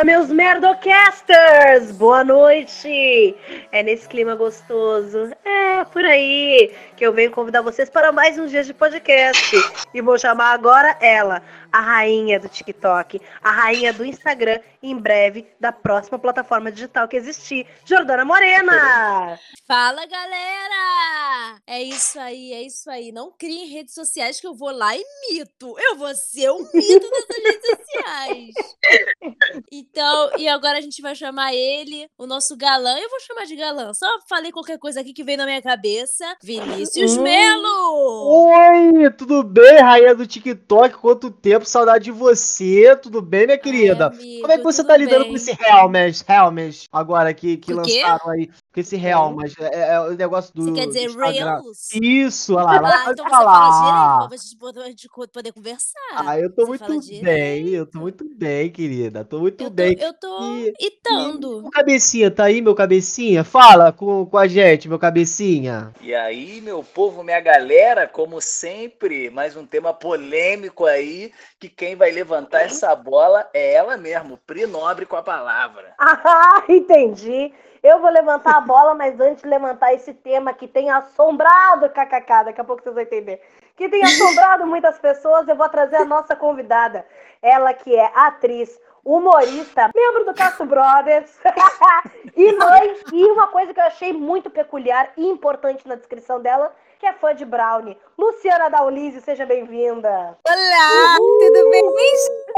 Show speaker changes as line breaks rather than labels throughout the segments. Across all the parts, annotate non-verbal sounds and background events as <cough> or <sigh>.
Fala, meus merdocasters! Boa noite! É nesse clima gostoso, é por aí, que eu venho convidar vocês para mais uns dias de podcast. E vou chamar agora ela, a rainha do TikTok, a rainha do Instagram, e em breve da próxima plataforma digital que existir, Jordana Morena!
Fala, galera! É isso aí, é isso aí. Não criem redes sociais que eu vou lá e mito. Eu vou ser um mito dessas redes sociais. Então, e agora a gente vai chamar ele, o nosso galã. Eu vou chamar de galã. Só falei qualquer coisa aqui que veio na minha cabeça. Vinícius
Hum.
Melo!
Oi, tudo bem, rainha do TikTok? Quanto tempo, saudade de você. Tudo bem, minha querida?
Amigo,
Como é que você tá lidando
bem.
com esse Helmes, Helmes, agora que, que lançaram aí? Com esse Helmes, é, é o negócio do
Você quer dizer
Instagram.
Reels?
Isso, olha lá, ela
Ah,
pode
então você fala
falar.
direito pra gente poder- a gente poder conversar.
Ah, eu tô
Você
muito
fala
bem,
direito.
eu tô muito bem, querida. Tô muito
Eu tô,
bem.
eu tô
E-
itando.
O cabecinha, tá aí, meu cabecinha? Fala com, com a gente, meu cabecinha.
E aí, meu povo, minha galera, como sempre, mais um tema polêmico aí, que quem vai levantar essa bola é ela mesmo, Pri Nobre com a palavra. <laughs>
Ah, entendi. Eu vou levantar a bola, mas antes de levantar esse tema que tem assombrado, kkk, daqui a pouco vocês vão entender, que tem assombrado muitas pessoas, eu vou trazer a nossa convidada. Ela que é atriz, humorista, membro do Castro Brothers <laughs> e mãe. E uma coisa que eu achei muito peculiar e importante na descrição dela, que é fã de Brownie. Luciana Daulise, seja bem-vinda.
Olá, tudo bem,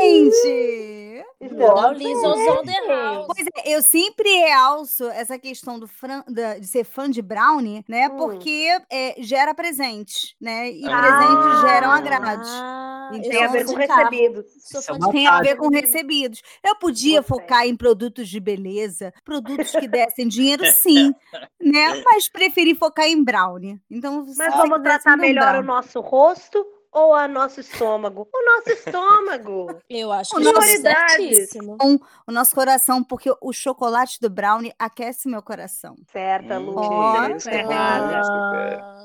gente?
Lizzo's on the house.
Pois é, eu sempre realço essa questão do fran- da- de ser fã de Brownie, né?
Hum.
Porque é, gera presente, né? E
Ah.
presentes geram agrade.
Ah,
Então,
eu
Tem a ver com recebidos.
É
Tem a ver com recebidos. Eu podia
Gostei.
focar em produtos de beleza, produtos que dessem dinheiro, sim, né? <laughs> Mas preferi focar em brownie. Então,
Mas
você
vamos tratar
me
melhor o nosso rosto ou o nosso estômago? O nosso estômago. <laughs>
Eu acho
O
que é
nosso-
certíssimo.
o nosso coração, porque o chocolate do brownie aquece meu coração.
Certa,
Hum,
Lu.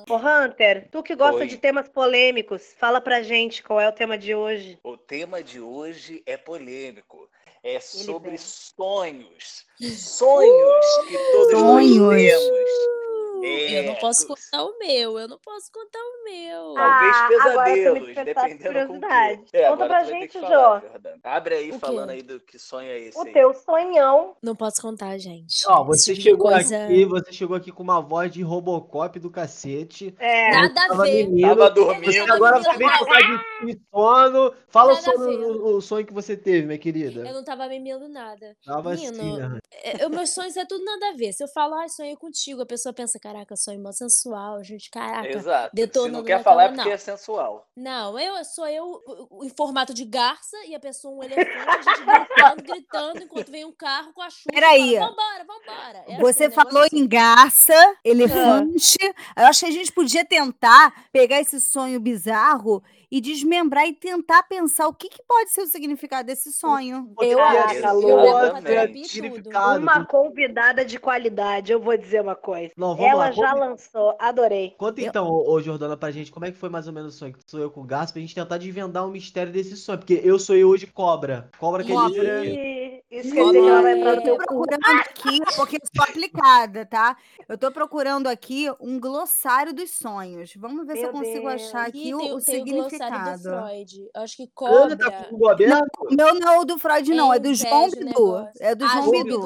Ô, Hunter, tu que gosta
Oi.
de temas polêmicos, fala pra gente qual é o tema de hoje.
O tema de hoje é polêmico. É sobre sonhos. Sonhos que todos
Sonhos.
nós temos.
Eu não
É,
posso contar o meu, eu não posso contar o meu.
Talvez
Ah, agora você me
pesadelos, dependendo com quê. É,
Conta pra gente,
que
Jô.
Abre aí
O quê?
falando aí do que sonho é esse
O
aí.
teu sonhão.
Não posso contar, gente.
Ó, você
tipo
chegou
coisa-
aqui, você chegou aqui com uma voz de Robocop do cacete.
É.
Nada a
Tava
ver.
menino,
Tava
Você
dormindo.
agora você vem tocar de, de sono. Fala
ver.
o- o sonho que você teve, minha
Eu
querida.
não tava mimando nada.
Tava
Menino,
assim, né?
É, eu- meus sonhos é tudo nada a ver. Se eu falar, ai, sonhei contigo, a pessoa pensa, caraca, sonho mó sensual, gente, caraca.
Exato. Se
detonando
não quer falar é porque
não.
é sensual.
Não, eu sou eu em formato de garça e a pessoa um elefante, a gente gritando, gritando, enquanto vem um carro com a chuva.
Peraí.
fala, Vambora, vambora. É
Você
assim,
falou
assim.
em garça, elefante. Eu acho que a gente podia tentar pegar esse sonho bizarro e desmembrar e tentar pensar o que, que pode ser o significado desse sonho.
Eu
Caraca,
acho. Eu.
Significado.
Uma convidada de qualidade, eu vou dizer uma coisa.
Não, vamos
Ela
lá.
já lançou, adorei.
conta
Eu-
então, ô, ô, Jordana, pra gente, como é que foi mais ou menos o sonho que tu sonhou com o Gas, pra gente tentar desvendar o mistério desse sonho. Porque eu sonhei hoje cobra. Cobra quer dizer o quê?
Ih, Isso quer dizer que ela vai entrar no
Eu
teu
tô
cu.
procurando aqui, porque eu sou aplicada, tá? Eu tô procurando aqui um glossário dos sonhos. Vamos ver se eu
Meu
consigo
Deus.
achar
Aqui tem,
o
tem o glossário do. Freud. Eu acho que
Ana tá
cobra.
com o Google aberto?
O meu não é o do Freud, não, é do João Bidu. É do
Ah,
João Bidu.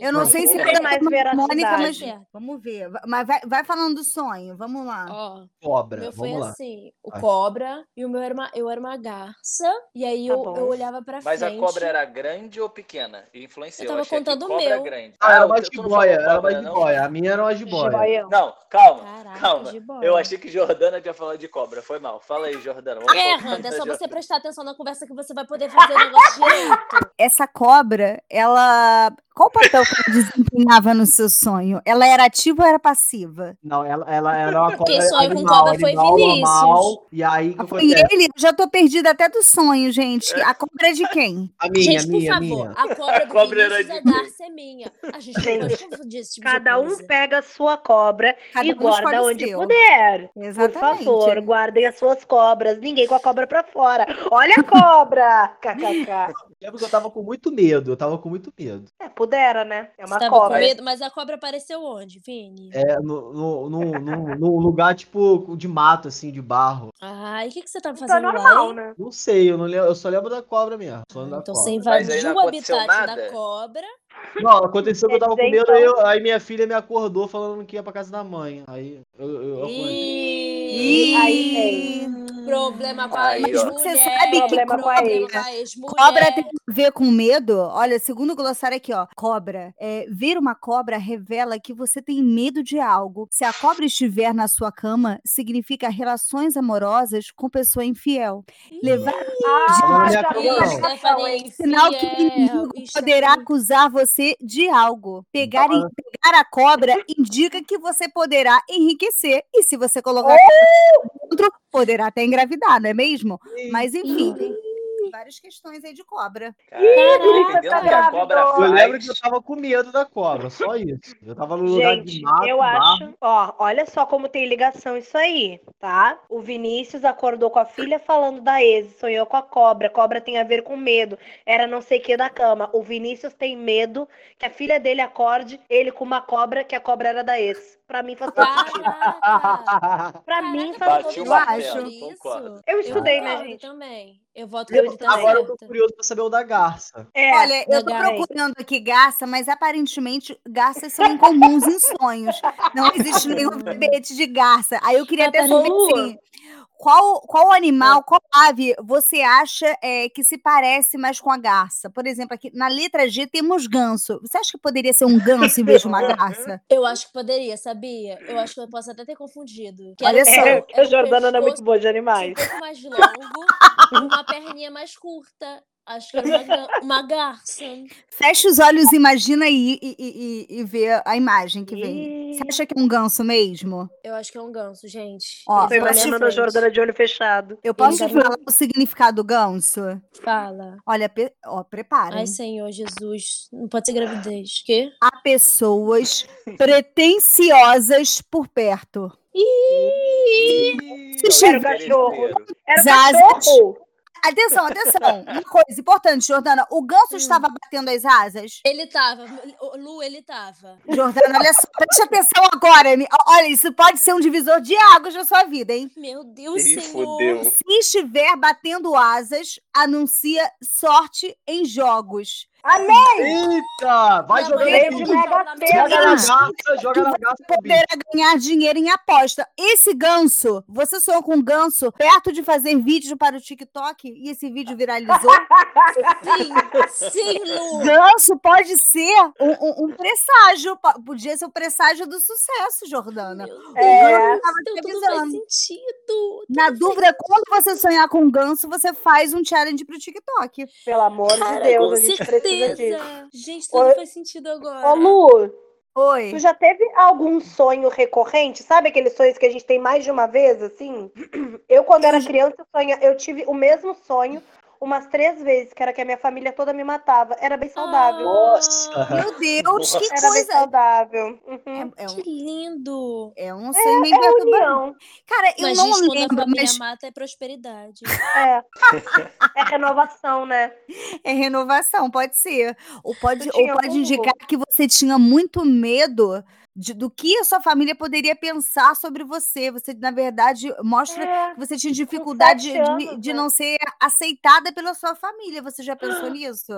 Eu não
Não,
sei se
tem
é
mais
Mônica, mas vamos ver. Mas vai, vai falando do sonho, vamos lá.
Ó,
Cobra.
meu foi
Vamos lá.
assim, o
Vai.
cobra, e o meu era uma, eu era uma garça, e aí
Tá
eu, eu olhava pra
Mas
frente.
a cobra era grande ou pequena? Influenciou.
Eu tava
achei que
contando o
cobra
meu.
grande.
Ah, era
o
uma
não
jiboia, era uma
cobra, não?
jiboia. A minha era uma jiboia.
Não, calma,
Caraca,
calma. Eu achei que Jordana tinha falado de cobra. Foi mal. Fala aí, Jordana. Vamos
É, Randa, é só você prestar atenção na conversa que você vai poder fazer o negócio direito. <laughs>
Essa cobra, ela. Qual o papel que ela desempenhava no seu sonho? Ela era ativa ou era passiva?
Não, ela, ela era uma cobra
Quem sonhou com cobra foi
animal,
Vinícius.
normal. E aí, que
Foi
acontece?
ele? Eu já tô perdida até do sonho, gente. A cobra é de quem?
A minha,
gente,
a minha,
por
a
favor,
minha.
a cobra <laughs>
A cobra era
é
de quem?
Darcy é minha. A gente não pode confundir esse tipo
Cada um pega a sua cobra
Cada
e
um
guarda onde
seu.
puder. Por
Exatamente.
favor, guardem as suas cobras. Ninguém com a cobra pra fora. Olha a cobra! <laughs> KKK.
lembro que eu tava com muito medo. Eu tava com muito medo.
É, pudera, né? É
Você
uma
tava com
cobra.
medo, mas a cobra apareceu onde, Vini?
É, no, no, no, no- num lugar, tipo, de mato, assim, de barro.
Ah, e o que, que você tava
Então é
fazendo lá,
normal,
hein?
né?
Não sei, eu, não lembro, eu só lembro da cobra mesmo. Da
Então
cobra.
você invadiu o habitat
nada?
da cobra.
Não, aconteceu que eu tava com medo, aí,
então-
eu- aí minha filha me acordou falando que ia pra casa da mãe. Aí eu, eu, eu acordei.
Ih,
aí
Problema com a ex-mulher.
Você sabe que
Problema com a ex.
com a ex-mulher.
Cobra tem a ver com medo? Olha, segundo o glossário aqui, ó. Cobra. É, ver uma cobra revela que você tem medo de algo. Se a cobra estiver na sua cama, significa relações amorosas com pessoa infiel. Levar
Ah,
é
já vi hein?
sinal que o inimigo poderá acusar você de algo. Pegar, em- pegar a cobra indica que você poderá enriquecer. E se você colocar dentro, poderá até engravidar, não é mesmo? Mas enfim, várias questões aí de cobra.
Caraca,
tá
a cobra.
Eu lembro que eu tava com medo da cobra, só isso. Eu tava no lugar de
Gente,
mato,
eu
barro.
acho. Ó, olha só como tem ligação isso aí, tá? O Vinícius acordou com a filha falando da ex, sonhou com a cobra. Cobra tem a ver com medo. Era não sei o que da cama. O Vinícius tem medo que a filha dele acorde ele com uma cobra, que a cobra era da ex. Pra mim faz todo sentido.
Caraca.
Pra mim faz todo
o
eu
sentido.
acho.
Eu
Eu
estudei, né,
concordo
gente?
também. Eu voto
Eu
também.
Agora eu tô curioso pra saber o da garça.
É,
Olha, eu tô procurando aqui garça, mas aparentemente garças são incomuns em sonhos. Não existe nenhum <laughs> verbete de garça. Aí eu queria até saber
Boa.
assim, qual, qual animal, qual ave você acha é, que se parece mais com a garça? Por exemplo, aqui na letra G temos ganso. Você acha que poderia ser um ganso em vez de uma <laughs> garça?
Eu acho que poderia, sabia? Eu acho que eu posso até ter confundido. Que
Olha só.
É, <laughs> a Jordana não é muito boa de
um
animais.
pouco mais longo, uma perninha mais curta. Acho que era uma, uma garça.
Fecha os olhos, imagina aí e, e, e, e vê a imagem que vem. Você acha que é um ganso mesmo?
Eu acho que é um ganso, gente.
Ó,
Ele
Tô
tá na minha
imaginando a. Jordana de olho fechado.
Eu posso
tá
te falar o significado do ganso?
Fala.
Olha, pe- ó, prepara.
Ai, Senhor Jesus. Não pode ser gravidez. Quê?
Há pessoas pretensiosas por perto.
Ih,
Era o cachorro. Era o cachorro!
Atenção, atenção. Uma coisa importante, Jordana. O ganso
Hum.
estava batendo as asas?
Ele tava. Ô, Lu, ele tava.
Jordana, olha só. Preste atenção agora. Olha, isso pode ser um divisor de águas na sua vida, hein?
Meu Deus,
Ih,
Senhor.
fudeu.
Se estiver batendo asas, anuncia sorte em jogos.
Amém!
Eita! Vai jogando
Beijo,
aqui. Joga na garça, joga na garça.
Poderá ganhar dinheiro em aposta. Esse ganso, você sonhou com um ganso perto de fazer vídeo para o TikTok e esse vídeo viralizou? <laughs>
Sim, sim, Lu.
Ganso pode ser um, um- um presságio, po- podia ser o presságio do sucesso, Jordana.
Meu Deus,
É.
Tava
então
te
tudo faz
avisando.
sentido.
Na
tudo
dúvida,
faz
quando você sonhar com um ganso, você faz um challenge pro TikTok.
Pelo amor
Cara,
de Deus, a gente precisa disso.
certeza. Gente, tudo
Ô,
faz sentido agora.
Ô, Lu,
Oi.
tu já teve algum sonho recorrente? Sabe aqueles sonhos que a gente tem mais de uma vez, assim? <clears throat> Eu, quando era criança, eu, sonha, eu tive o mesmo sonho umas três vezes, que era que a minha família toda me matava. Era bem saudável.
Nossa!
Meu Deus, que
Era bem
coisa.
saudável. Uhum.
É, é um,
Que lindo.
é um sonho meio
É
perturbador.
união.
Cara, eu
Mas,
não
gente, quando a
lembro,
família
mas
mata é prosperidade.
É. É renovação, né?
é renovação, pode ser. Ou pode, ou pode indicar que você tinha muito medo de- do que a sua família poderia pensar sobre você. Você, na verdade, mostra
É.
que você tinha dificuldade
sete
de,
anos,
de
né?
não ser aceitada pela sua família. Você já pensou <gasps> nisso?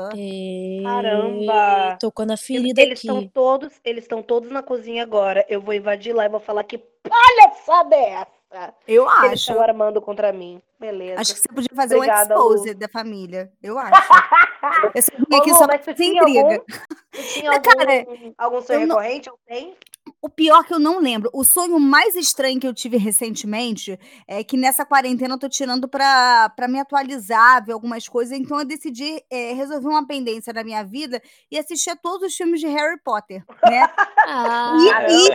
Caramba.
Ei, Tocou na ferida
Eles
aqui.
estão todos, eles estão todos na cozinha agora. Eu vou invadir lá e vou falar que palhaçada é essa?
Eu
Que Eles
acho.
estão armando contra mim. Beleza.
Acho que você podia fazer
Obrigada,
um
Lu.
expose da família. Eu acho. <laughs> Eu vim
Ô,
aqui
Lu,
só
mas
fazer
tinha
intriga.
algum, tinha algum,
cara,
algum sonho
eu não-
recorrente? Eu tenho.
O pior que eu não lembro, o sonho mais estranho que eu tive recentemente é que nessa quarentena eu tô tirando pra, pra me atualizar, ver algumas coisas. Então eu decidi é, resolver uma pendência da minha vida e assistir a todos os filmes de Harry Potter, né? <laughs>
Ah,
E-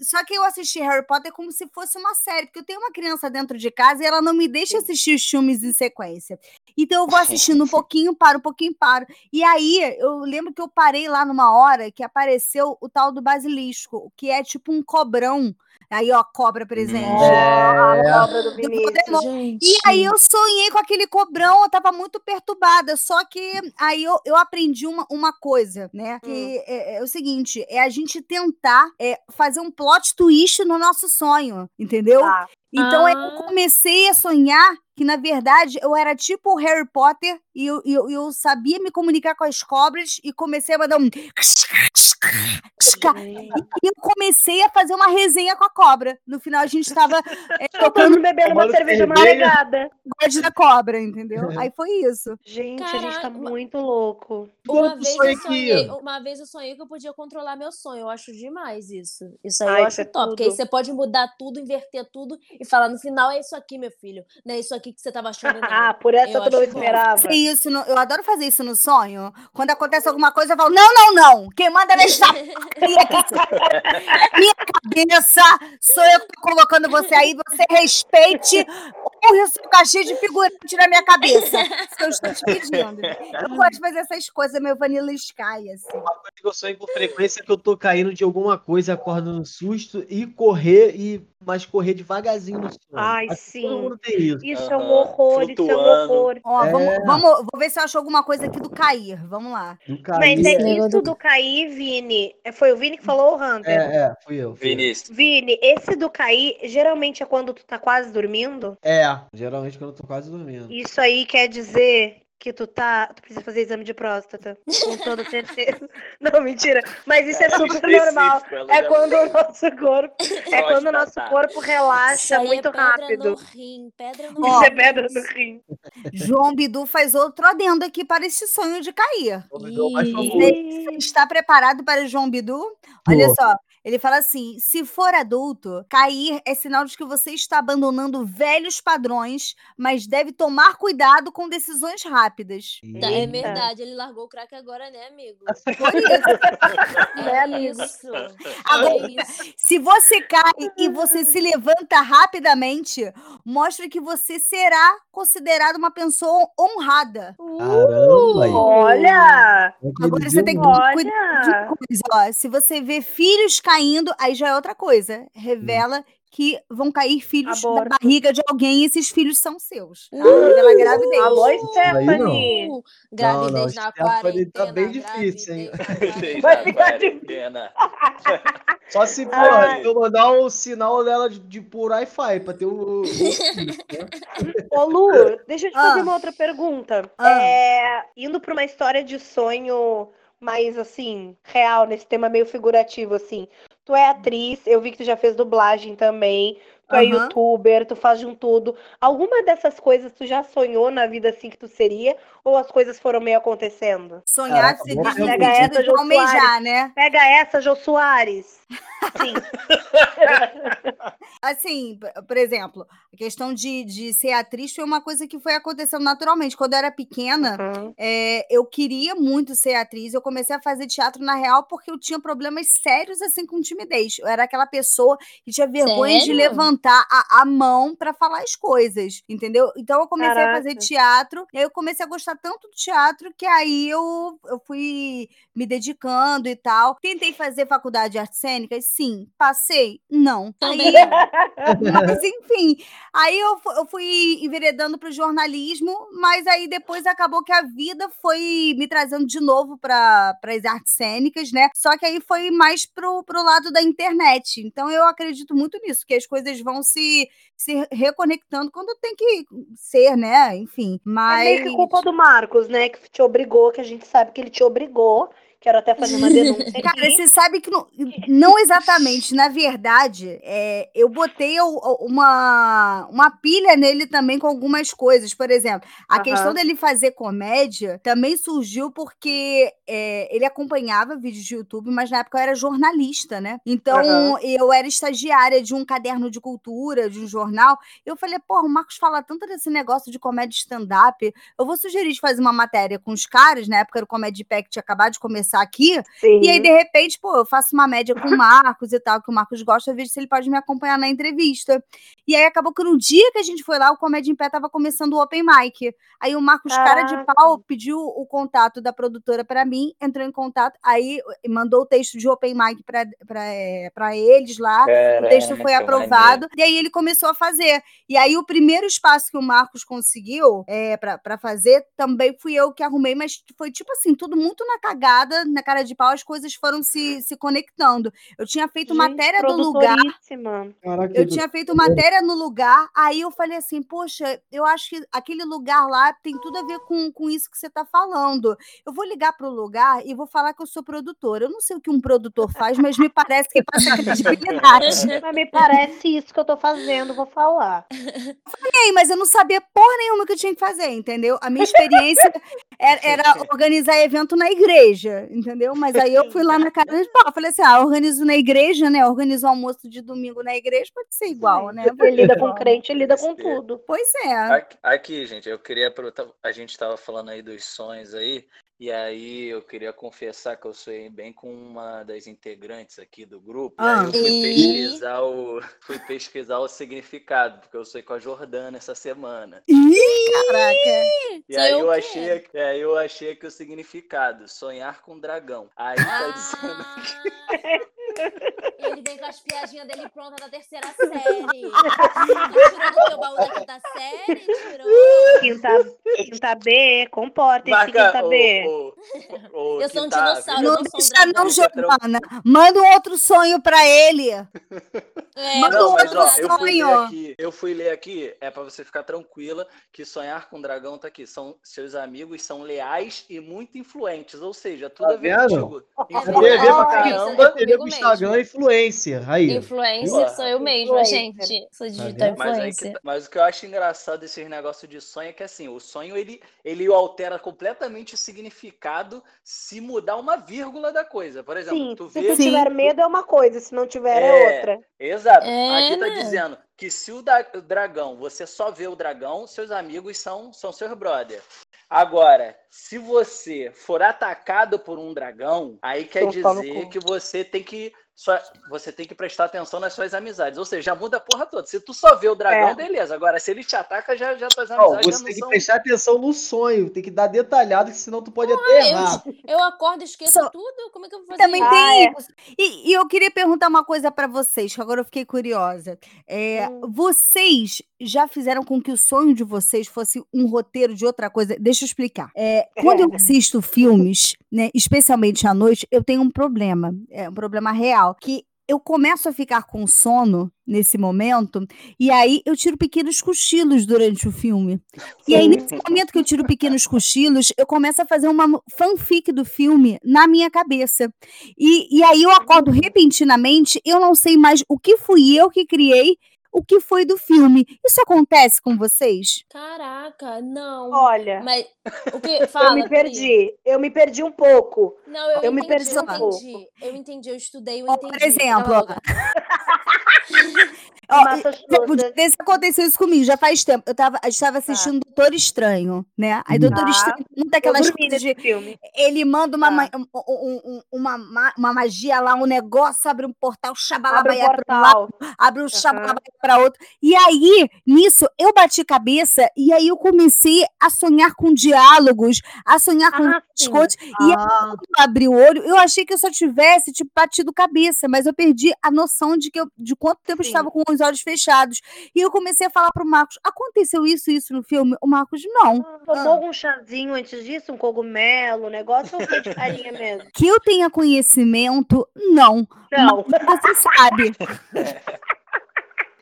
e- só que eu assisti Harry Potter como se fosse uma série, porque eu tenho uma criança dentro de casa e ela não me deixa assistir os filmes em sequência. Então eu vou assistindo um <laughs> pouquinho, paro, um pouquinho, paro. E aí eu lembro que eu parei lá numa hora que apareceu o tal do basilisco, que é tipo um cobrão Aí, ó, cobra presente.
Ó,
É.
a cobra do Vinícius.
E aí eu sonhei com aquele cobrão, eu tava muito perturbada. Só que aí eu, eu aprendi uma, uma coisa, né? Que é, é o seguinte: é a gente tentar é, fazer um plot twist no nosso sonho, entendeu?
Tá.
Então
Ah.
eu comecei a sonhar que, na verdade, eu era tipo o Harry Potter e eu, eu, eu sabia me comunicar com as cobras e comecei a mandar um. <laughs> E eu comecei a fazer uma resenha com a cobra. No final, a gente tava é, <laughs>
Todo
tocando
bebendo uma cerveja amargada.
God da cobra, entendeu? Aí foi isso.
Gente, a gente tá
Caraca, uma-
muito louco.
Uma vez, eu sonhei, uma vez eu sonhei que eu podia controlar meu sonho. Eu acho demais isso. Isso aí
Ai,
eu
isso
acho
é
top. Porque aí você pode mudar tudo, inverter tudo e falar no final é isso aqui, meu filho. Não é isso aqui que você tava achando,
Ah,
não.
por essa
Eu
tu não esperava.
Isso no- eu adoro fazer isso no sonho. Quando acontece alguma coisa, eu falo: não, não, não. Quem manda porcaria <laughs> aqui é minha cabeça. Sou eu que tô colocando você aí. Você respeite o seu cachê de figurante na minha cabeça. Isso que eu estou te pedindo. Eu gosto de fazer essas coisas meio vanilla sky, assim.
Uma coisa que eu sonho com frequência é que eu tô caindo de alguma coisa, acordo no susto e correr, e mas correr devagarzinho no sonho.
Ai, sim.
Todo mundo tem isso.
Isso é um horror, isso é um
flutuando.
horror.
Ó,
É.
vamos, vamos, vou ver se eu acho alguma coisa aqui do cair. Vamos lá.
Do
Mas
cair.
é
Esse
que isso
do-
cair, Vini. é- Foi o Vini que falou, ou o Hunter?
É, é, fui eu. fui eu.
Vinícius.
Vini, esse do cair geralmente é quando tu tá quase dormindo.
É, geralmente quando eu tô quase dormindo.
Isso aí quer dizer que tu tá. Tu precisa fazer exame de próstata. Com toda certeza. <laughs> Não, mentira. Mas isso é super normal. É quando o nosso corpo. <laughs> É quando o nosso corpo
Isso
relaxa
aí
muito
é pedra
rápido.
no rim, pedra no
Ó,
Isso é
rim.
pedra no rim.
João Bidu faz outro adendo aqui para esse sonho de cair. Você está preparado para o João Bidu? Olha só, ele fala assim: se for adulto, cair é sinal de que você está abandonando velhos padrões, mas deve tomar cuidado com decisões rápidas.
Tá, É
Eita.
verdade, ele largou o crack agora, né, amigo?
Por isso.
Né, <laughs>
É
amigo?
isso.
Agora,
É isso.
se você cai e você se levanta rapidamente, mostra que você será considerado uma pessoa honrada.
Caramba! aí.
Olha!
Agora você tem que cuidado de coisa. Ó, se você vê filhos caindo, aí já é outra coisa. Revela que vão cair filhos
Aborto.
da barriga de alguém e esses filhos são seus. Tá? Revela a gravidez.
Alô, Stephanie!
Uh, gravidez
não,
na
Stephanie
quarentena.
tá bem difícil, hein?
na <laughs>
Vai ficar de- <laughs>
Só se for,
Ai.
eu mandar o sinal dela de, de por Wi-Fi pra ter o. o né?
Ô, Lu, <laughs> deixa eu te fazer
Ah.
uma outra pergunta.
Ah.
É, indo pra uma história de sonho mais, assim, real, nesse tema meio figurativo, assim. Tu é atriz, eu vi que tu já fez dublagem também. Tu é youtuber, tu faz de um tudo. Alguma dessas coisas tu já sonhou na vida assim que tu seria? Ou as coisas foram meio acontecendo?
Sonhar
Caraca,
se
bom
diz no.
Pega essa,
de
Jô
almejar, né?
Pega essa, Jô Soares. Sim. <laughs>
Assim, por exemplo, a questão de, de ser atriz foi uma coisa que foi acontecendo naturalmente. Quando eu era pequena,
Uhum.
É, eu queria muito ser atriz. Eu comecei a fazer teatro na real porque eu tinha problemas sérios assim com timidez. Eu era aquela pessoa que tinha vergonha de
Sério?
Levantar a, a mão para falar as coisas, entendeu? Então eu comecei a fazer
Caraca.
teatro. E aí eu comecei a gostar tanto do teatro que aí eu, eu fui me dedicando e tal. Tentei fazer faculdade de artes cênicas, sim. Passei? Não.
Também
Aí, <laughs> mas enfim, aí eu, eu fui enveredando para o jornalismo, mas aí depois acabou que a vida foi me trazendo de novo para as artes cênicas, né? Só que aí foi mais pro, pro lado da internet. Então eu acredito muito nisso, que as coisas vão se, se reconectando quando tem que ser, né? Enfim,
É
mas...
meio que culpa do Marcos, né? Que te obrigou, que a gente sabe que ele te obrigou. Quero até fazer uma denúncia <laughs>
Cara,
aqui.
você sabe que não, não exatamente, na verdade, é, eu botei uma, uma pilha nele também com algumas coisas. Por exemplo, a
Aham.
questão dele fazer comédia também surgiu porque é, ele acompanhava vídeos de YouTube, mas na época eu era jornalista, né? Então
Aham.
eu era estagiária de um caderno de cultura, de um jornal. Eu falei, pô, o Marcos fala tanto desse negócio de comédia stand-up. Eu vou sugerir de fazer uma matéria com os caras, na época era o Comedy Pack, tinha acabado de começar começar aqui.
Sim.
E aí, de repente, pô, eu faço uma média com o Marcos e tal, que o Marcos gosta, eu vejo se ele pode me acompanhar na entrevista. E aí acabou que no dia que a gente foi lá, o Comédia em Pé tava começando o Open Mic. Aí o Marcos, cara de pau, pediu o contato da produtora para mim, entrou em contato, aí mandou o texto de Open Mic para eles lá. O texto foi aprovado, e aí ele começou a fazer. E aí o primeiro espaço que o Marcos conseguiu é, para fazer também fui eu que arrumei, mas foi tipo assim, tudo muito na cagada, na cara de pau, as coisas foram se, se conectando. Eu tinha feito
Gente,
matéria do lugar.
Caraca,
Eu tinha feito matéria no lugar, aí eu falei assim, poxa, eu acho que aquele lugar lá tem tudo a ver com, com isso que você está falando. Eu vou ligar para o lugar e vou falar que eu sou produtora. Eu não sei o que um produtor faz, mas me parece que passa credibilidade. <laughs>
Mas me parece isso que eu tô fazendo, vou falar.
Ei, mas eu não sabia porra nenhuma que eu tinha que fazer, entendeu? A minha experiência <laughs> era, era organizar evento na igreja, entendeu? Mas aí eu fui lá na casa de pau. Falei assim: ah, organizo na igreja, né? Organizo o almoço de domingo na igreja, pode ser igual, né?
Ele lida com crente, lida com tudo.
Pois é.
Aqui, aqui, gente, eu queria aproveitar. A gente estava falando aí dos sonhos aí, e aí eu queria confessar que eu sonhei bem com uma das integrantes aqui do grupo. E
Ah.
aí eu fui
E?
pesquisar o, fui pesquisar o significado, porque eu sonhei com a Jordana essa semana.
Ih, caraca.
E aí eu achei, é, eu achei que o significado, sonhar com dragão. Aí tá dizendo <laughs> <laughs>
Ele vem com as piadinhas dele pronta da terceira série. Tu tirou do teu baú da quinta série? Tirou.
Quinta, quinta B, comporta esse
Marca
quinta B.
o, o, o
Eu sou um dinossauro,
Não
não sou um
não. Giovana. Manda um outro sonho pra ele.
É,
Manda
Não,
um
mas
outro
ó, eu fui ler
sonho.
aqui, eu fui ler aqui, é pra você ficar tranquila que sonhar com dragão tá aqui. São seus amigos são leais e muito influentes, ou seja, tudo
Tá
a ver contigo.
É
Tem a
Influente
ver
verdade,
pra caramba.
é
tem a ver com
comigo
Instagram e influência. Aí.
Influencer, sou eu mesmo,
Influencer.
gente. Sou
Tá
digital
vendo?
Mas, que
influencer.
tá- mas o que eu acho engraçado desses negócios de sonho é que assim, o sonho ele, ele altera completamente o significado se mudar uma vírgula da coisa. Por exemplo,
Sim,
tu
se
vê
tu tiver medo é uma coisa, se não tiver é,
É.
outra.
Exato.
É,
Aqui tá
né?
dizendo que se o da- o dragão, você só vê o dragão, seus amigos são, são seus brother. Agora, se você for atacado por um dragão, aí quer
Então,
dizer que você tem que só- você tem que prestar atenção nas suas amizades. Ou seja, já muda a porra toda. Se tu só vê o dragão,
É.
beleza. Agora, se ele te ataca, já, já tuas
Não,
amizades já
você
não
tem que
são.
prestar atenção no sonho, tem que dar detalhado, que senão tu pode até
eu-
errar.
Eu acordo e esqueço
Só-
tudo? Como é que eu vou fazer
Também
isso?
Ah,
tem
é.
isso. E, e eu queria perguntar uma coisa pra vocês, que agora eu fiquei curiosa. É,
Hum.
Vocês já fizeram com que o sonho de vocês fosse um roteiro de outra coisa? Deixa eu explicar. É, quando eu <laughs> assisto filmes, né, especialmente à noite, eu tenho um problema, é um problema real, que eu começo a ficar com sono nesse momento, e aí eu tiro pequenos cochilos durante o filme. E aí, nesse momento que eu tiro pequenos cochilos, eu começo a fazer uma fanfic do filme na minha cabeça. E, e aí eu acordo repentinamente, eu não sei mais o que fui eu que criei, o que foi do filme. Isso acontece com vocês?
Caraca, não.
Olha,
Mas o que fala? <laughs>
eu me perdi. Eu me perdi um pouco.
Não, eu,
Eu me
entendi,
perdi
eu
um pouco.
entendi. Eu entendi, eu estudei, eu
Ó,
entendi.
por exemplo, <laughs> ó, desse aconteceu isso comigo, já faz tempo. Eu tava, eu estava assistindo Doutor Estranho, né? Aí Doutor
Tá.
Estranho, muita
Eu
aquelas
dormi
coisas de.
filme.
Ele manda uma,
Tá.
ma- um- um- um- uma, ma- uma magia lá, um negócio, abre um portal,
Abre o
xabalabaia para um lado,
portal.
abre um xabalabaia para outro. E aí, nisso, eu bati cabeça e aí eu comecei a sonhar com diálogos, a sonhar com
Ah.
E
Ah,
quando eu abri o olho, eu achei que eu só tivesse, tipo, batido cabeça, mas eu perdi a noção de que eu, de quanto tempo eu estava com os olhos fechados. E eu comecei a falar pro Marcos: aconteceu isso, isso no filme? O Marcos, não.
Tomou algum chazinho antes disso? Um cogumelo, um negócio ou foi de carinha mesmo?
Que eu tenha conhecimento, não.
Não.
Mas Você sabe. <laughs>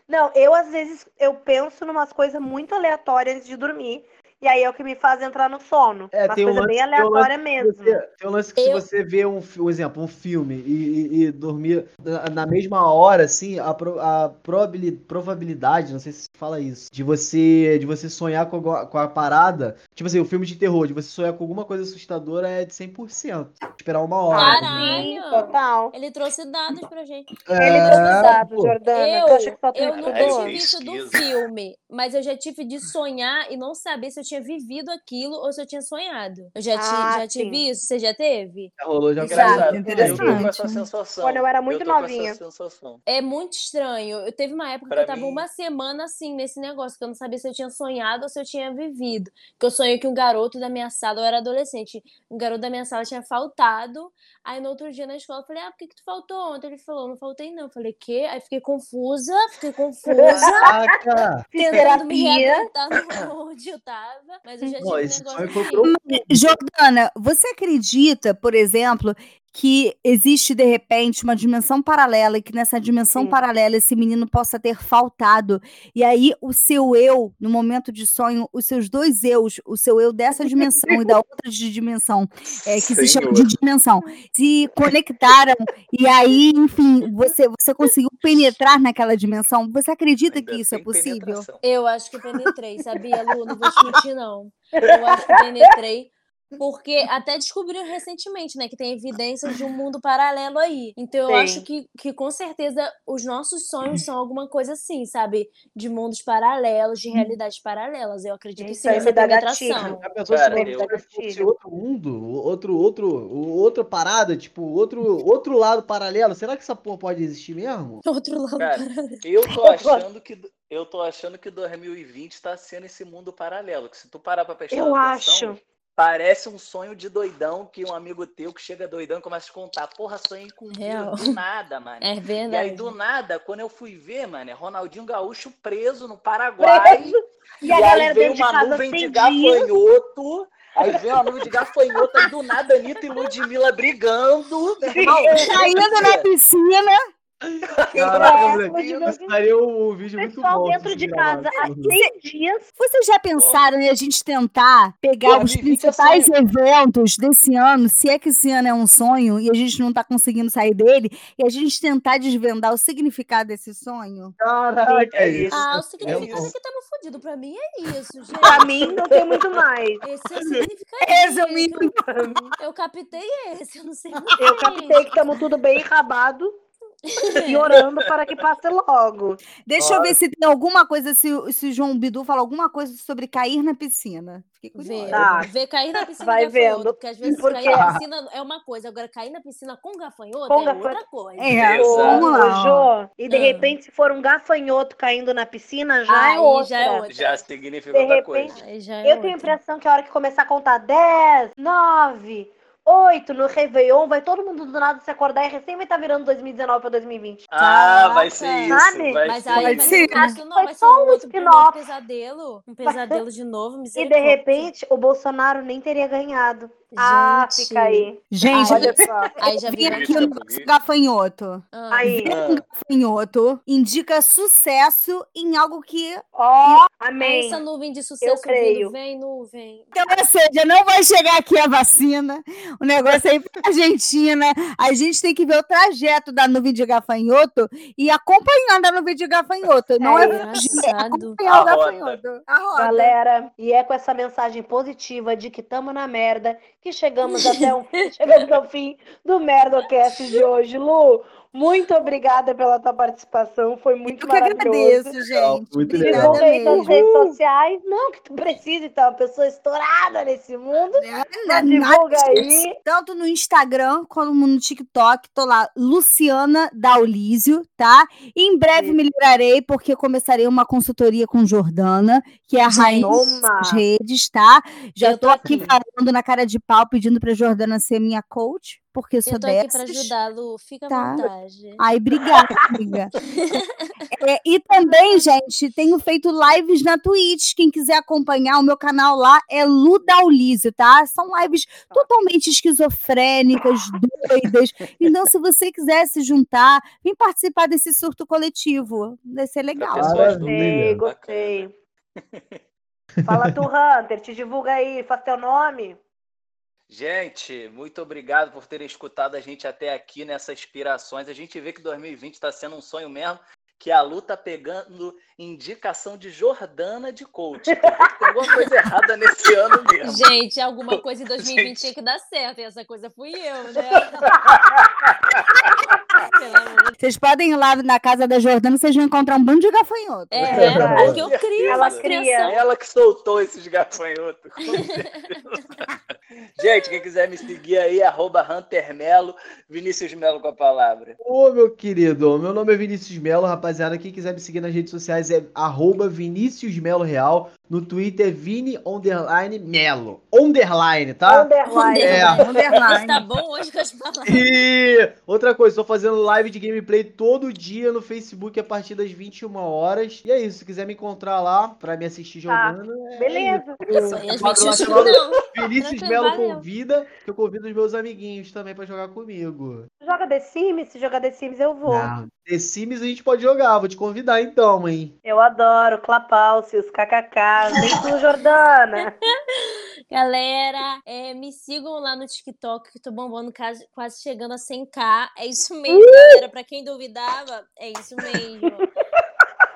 Não, eu às vezes eu penso em umas coisas muito aleatórias antes de dormir. E aí é o que me faz entrar no sono.
É,
Uma
tem um
coisa
lance-
bem
tem um
aleatória mesmo.
Você, tem um lance que se
Eu-
você vê um, um exemplo, um filme e, e- e dormir na, mesma hora, assim, a, pro- a probabili- probabilidade, não sei se fala isso, de você de você sonhar com a, com a parada Tipo assim, o filme de terror, de você sonhar com alguma coisa assustadora é de 100%. Esperar uma hora.
Caralho.
Sim, total.
Ele trouxe dados pra gente.
Ele
É,
trouxe dados. Jordana.
Eu, eu não
estudou?
tive isso do filme, mas eu já tive de sonhar e não saber se eu tinha vivido aquilo ou se eu tinha sonhado. Eu já, ti-
Ah,
já tive isso? Você já teve?
Já rolou, já
Exato.
Interessante.
Eu tô com essa sensação.
Quando eu era muito
tô com essa
novinha.
sensação.
É muito estranho. Eu teve uma época
Pra
que eu tava
mim-
uma semana assim nesse negócio, que eu não sabia se eu tinha sonhado ou se eu tinha vivido. Que eu sonhei que um garoto da minha sala, eu era adolescente, um garoto da minha sala tinha faltado. Aí no outro dia na escola eu falei: "Ah, por que que tu faltou ontem?" Ele falou: "Não faltei não". Eu falei: "Quê?" Aí fiquei confusa, fiquei confusa.
Caraca! <laughs>
Fiz
Tentando me
terapia.
readaptar no- <laughs> onde eu tava, mas eu já tive
Ó,
um negócio
sonho
assim.
Jordana, você acredita, por exemplo, que existe de repente uma dimensão paralela e que nessa dimensão
Sim.
paralela esse menino possa ter faltado e aí o seu eu no momento de sonho, os seus dois eus, o seu eu dessa <laughs> dimensão e da outra de dimensão, é, que se chama de
Senhor.
dimensão, se conectaram e aí, enfim, você você conseguiu penetrar naquela dimensão. Você acredita
Ainda
que isso é possível?
Eu acho que penetrei, sabia, Lu? Não vou te mentir, não. Eu acho que penetrei. Porque até descobriram recentemente, né, que tem evidências de um mundo paralelo aí. Então eu
Sim.
acho que, que com certeza os nossos sonhos são alguma coisa assim, sabe? De mundos paralelos, de realidades paralelas. Eu acredito
Isso dá
penetração.
gatilho.
Já pensou
Cara,
se
eu-
fosse outro mundo, outro, outro, outra parada, tipo, outro, outro lado paralelo? Será que essa porra pode existir mesmo? <laughs>
Outro lado
Cara,
paralelo. <laughs>
Eu tô achando que eu tô achando que 2020 tá sendo esse mundo paralelo. Que se tu parar pra prestar
Eu
atenção,
acho.
Parece um sonho de doidão que um amigo teu que chega doidão e começa a contar. Porra, sonhei com
Real.
do nada, mano.
É
E aí,
verdade.
do nada, quando eu fui ver, mano, é Ronaldinho Gaúcho preso no Paraguai.
Preso. E a
aí
galera
veio
dentro de
uma
casa
nuvem de gafanhoto. Aí veio uma nuvem de gafanhoto, aí do nada Anitta e Ludmilla brigando.
Caindo na piscina.
Caraca, moleque,
eu-
um vídeo muito
Pessoal
bom.
dentro de casa há. 100 dias.
Vocês já pensaram em a gente tentar pegar os
2020 é
principais eventos desse ano, se é que esse ano é um sonho e a gente não tá conseguindo sair dele, e a gente tentar desvendar o significado desse sonho?
Caraca,
É isso.
Ah, o
É
significado é que tamo fudido. Pra mim é isso, gente.
Pra mim, não tem muito mais.
Esse é o significado.
Resumindo,
Eu captei esse, eu não sei
Eu captei que estamos tudo bem enrabado <laughs> e orando para que passe logo.
deixa eu ver se tem alguma coisa, se, o- se João Bidu fala alguma coisa sobre cair na piscina. Fiquei curiosa.
Tá.
vê cair na piscina
Vai vendo.
porque às vezes
Porque-
cair na piscina é uma coisa, agora cair na piscina com gafanhoto
Com
é
gafanhoto.
outra coisa.
É, vamos lá.
Jô, e de
Ah.
repente, se for um gafanhoto caindo na piscina, já
Aí
é outra.
já é outra.
Já significa
De
outra
repente,
coisa.
É
Eu tenho a
outra.
impressão que a hora que começar a contar 10, 9, 8 no Réveillon, vai todo mundo do nada se acordar e recém vai estar virando 2019 para 2020.
Ah, vai ser isso.
Sabe?
Vai
Mas
ser
aí,
Pode
mas
ser.
caso, não,
Foi
vai ser
só
um
um
um
spin-off.
novo pesadelo. Um pesadelo de novo,
E de
misericórdia.
repente, o Bolsonaro nem teria ganhado. Ah,
Gente.
fica aí.
Gente,
Ai,
Olha só.
Aí já
vi
vira
aqui o gafanhoto.
Ah,
Aí.
Ah.
um gafanhoto indica sucesso em algo que
Ó,
Aí
amém.
essa nuvem de sucesso
creio.
vindo, vem nuvem.
Então, ou seja, não vai chegar aqui a vacina, o negócio aí pra Argentina. A gente tem que ver o trajeto da nuvem de gafanhoto e acompanhando a nuvem de gafanhoto. Não é,
É
é acompanhar o
A roda.
gafanhoto. A roda.
Galera, e é com essa mensagem positiva de que tamo na merda que chegamos até o <laughs> chegamos ao fim do Merdocast de hoje. Lu, muito obrigada pela tua participação, foi muito
Eu que
maravilhoso.
agradeço,
Legal,
gente.
muito
Obrigada
legal.
Divulga aí tuas
mesmo.
redes sociais. Não que tu precise, tu é uma pessoa estourada nesse mundo.
Nada
divulga aí.
Tanto no Instagram como no TikTok, tô lá, Luciana Daulísio, tá? E em breve
Isso.
melhorarei, porque começarei uma consultoria com Jordana, que é a rainha das redes, tá? Já
Eu tô
tô aqui
aqui.
falando na cara de pau, pedindo pra Jordana ser minha coach, porque eu sou
Eu tô aqui ajudar, Lu. Fica
Tá.
à vontade.
Ai, obrigada, amiga. É, e também, gente, tenho feito lives na Twitch. Quem quiser acompanhar, o meu canal lá é Ludaulísio, tá? São lives totalmente esquizofrênicas, doidas. Então, se você quiser se juntar, vem participar desse surto coletivo. Vai ser legal.
Gostei, gostei. Fala tu, Hunter, te divulga aí, faz teu nome.
Gente, muito obrigado por terem escutado a gente até aqui nessas inspirações. A gente vê que 2020 está sendo um sonho mesmo. que a Lu tá pegando indicação de Jordana de coach. Tem alguma coisa errada nesse ano mesmo.
Gente, alguma coisa em <laughs> 2020 Gente. tinha que dar certo, e essa coisa fui eu, né? <laughs> <laughs>
Vocês podem ir lá na casa da Jordana, vocês vão encontrar um bando de gafanhoto.
É, é porque eu crio
ela
cria.
Ela que soltou esses gafanhotos. <laughs> Gente, quem quiser me seguir aí, arroba Hunter Melo, Vinícius Melo com a palavra.
Ô, meu querido, meu nome é Vinícius Melo, rapaziada. Quem quiser me seguir nas redes sociais é arroba Vinícius Melo Real. No Twitter é Vini Underline Melo. Underline, tá?
Underline.
É. Underline. Tá bom hoje com as palavras.
E outra coisa, estou fazendo live de gameplay todo dia no Facebook a partir das 21 horas. E é isso, se quiser me encontrar lá pra me assistir
tá.
jogando.
Ah, é beleza.
Isso aí, as 21
Vinícius Melo convida, que eu convido os meus amiguinhos também pra jogar comigo.
Joga The Sims? Se jogar The Sims, eu vou.
Não, The Sims a gente pode jogar, vou te convidar então, hein?
Eu adoro, Clapalcios, KKK. Vem tu, Jordana. <laughs>
Galera, é, me sigam lá no TikTok, que tô bombando, quase chegando a 100k. É isso mesmo, uh! galera. Pra quem duvidava, é isso mesmo. <laughs>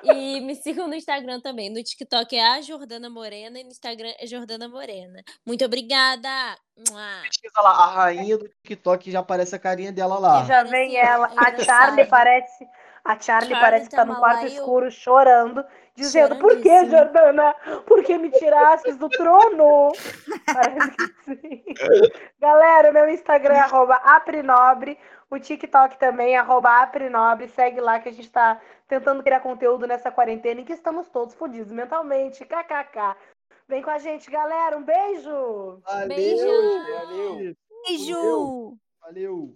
E me sigam no Instagram também. No TikTok é a Jordana Morena e no Instagram é Jordana Morena. Muito obrigada!
Pesquisa lá, a rainha do TikTok já aparece a carinha dela lá.
já vem ela. É a Charlie parece. A Charlie, Charlie parece que tá no quarto escuro chorando, dizendo: Por que, Jordana? Por que me tirastes do trono? parece que sim. Galera, meu Instagram é aprinobre. O TikTok também, arroba aprinobre. Segue lá que a gente tá tentando criar conteúdo nessa quarentena em que estamos todos fodidos mentalmente. KKK. Vem com a gente, galera. Um beijo.
Valeu.
Beijo.
Valeu.
Beijo.
Valeu.